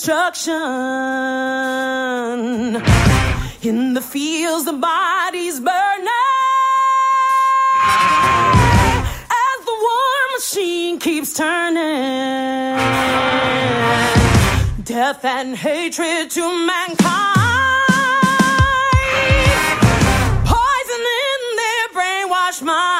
Death's construction. In the fields, the bodies burning. As the war machine keeps turning, death and hatred to mankind, poison in their brainwashed minds.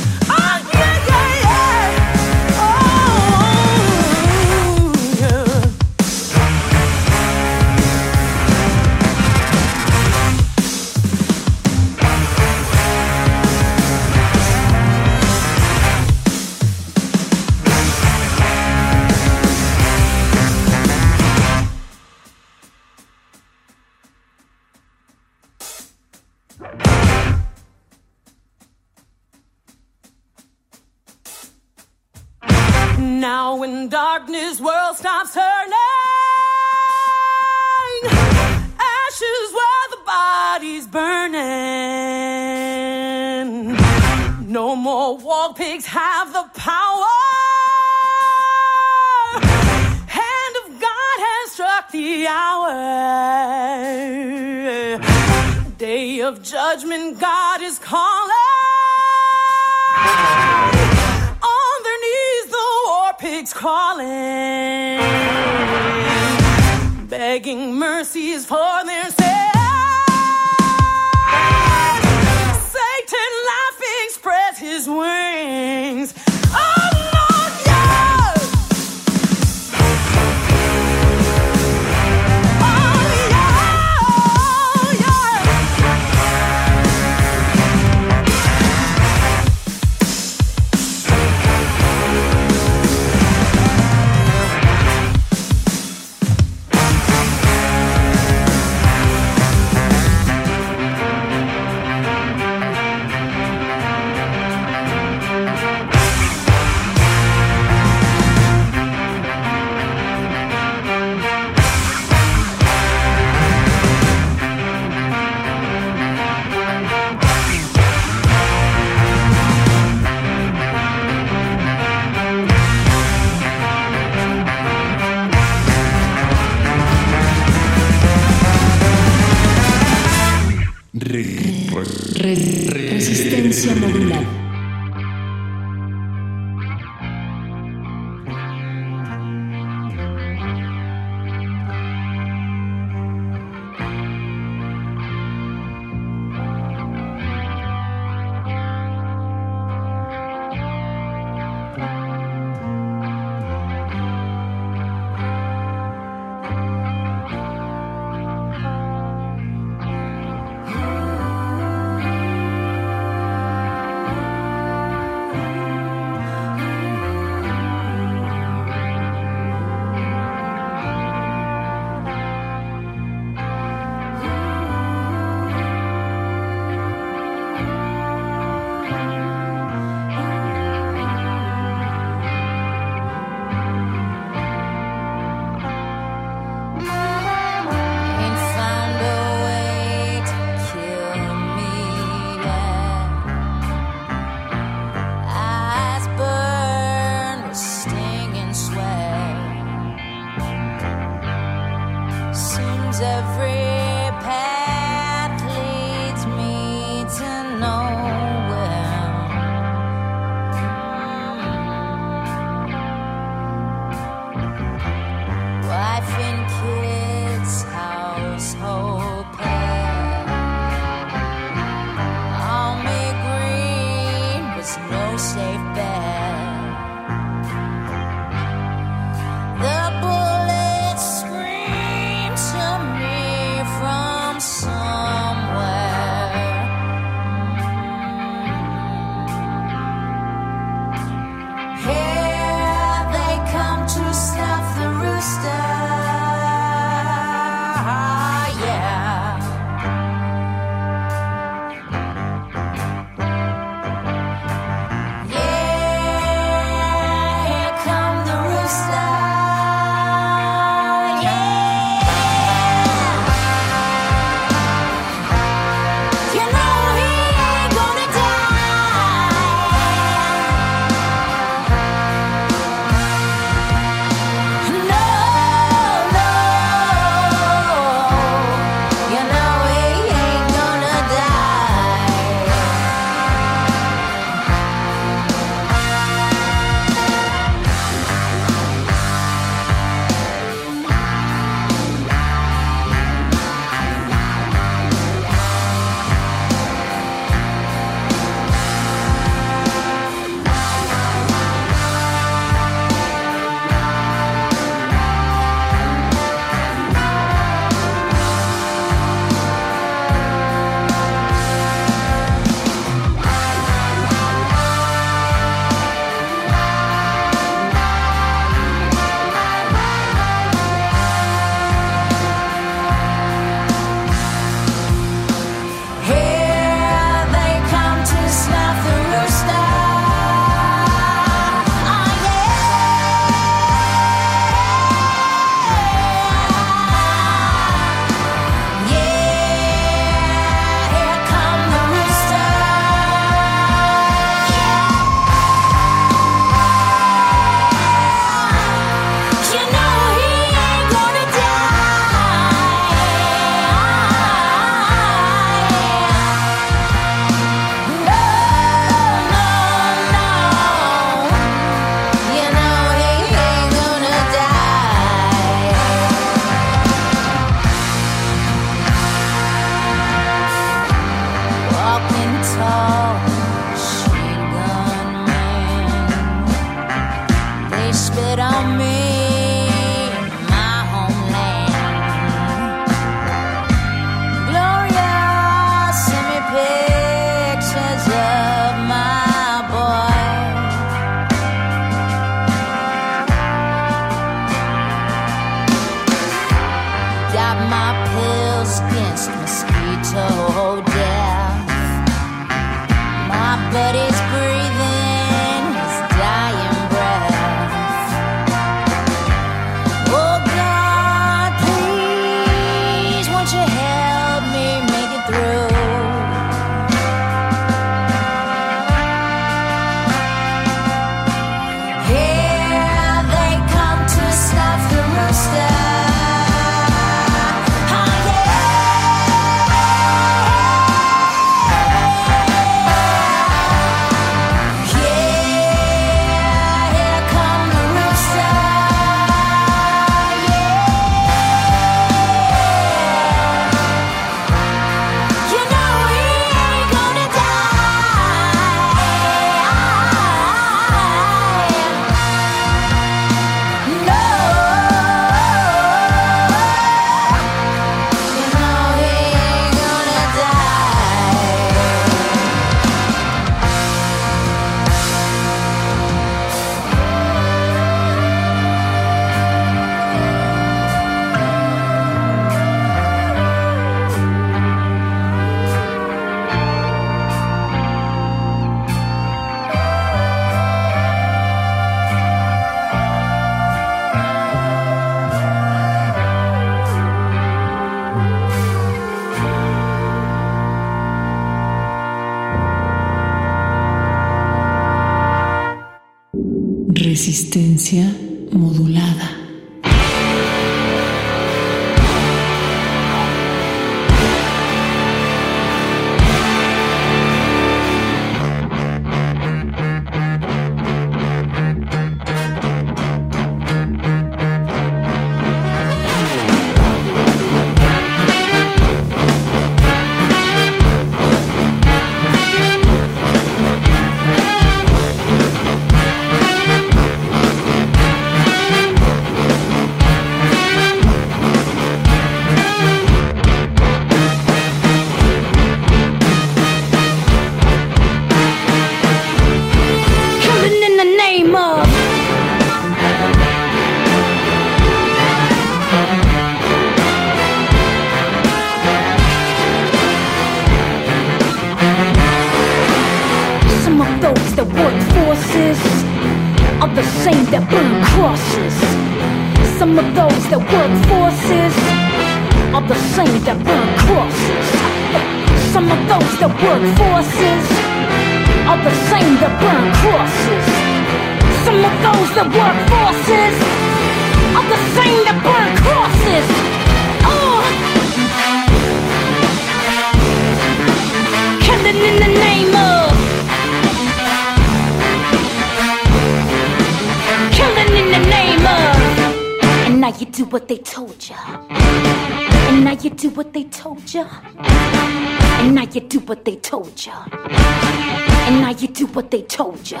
what they told ya.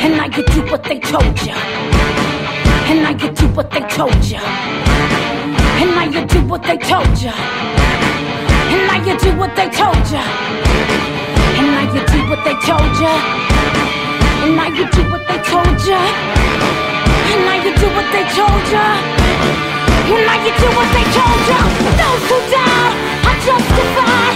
And I could do what they told ya. And I could do what they told ya. And I could do what they told ya. And I could do what they told ya. And I could do what they told ya. And I could do what they told ya. And I could do what they told ya. And I get you what they told ya. Those who die, I justify.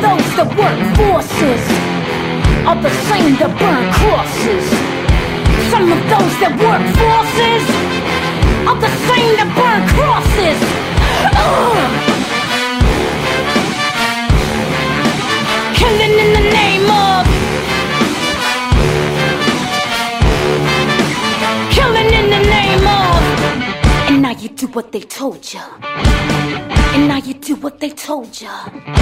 those that work forces are the same that burn crosses. Some of those that work forces are the same that burn crosses. Ugh. Killing in the name of. Killing in the name of. And now you do what they told you. And now you do what they told you.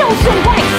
要损坏。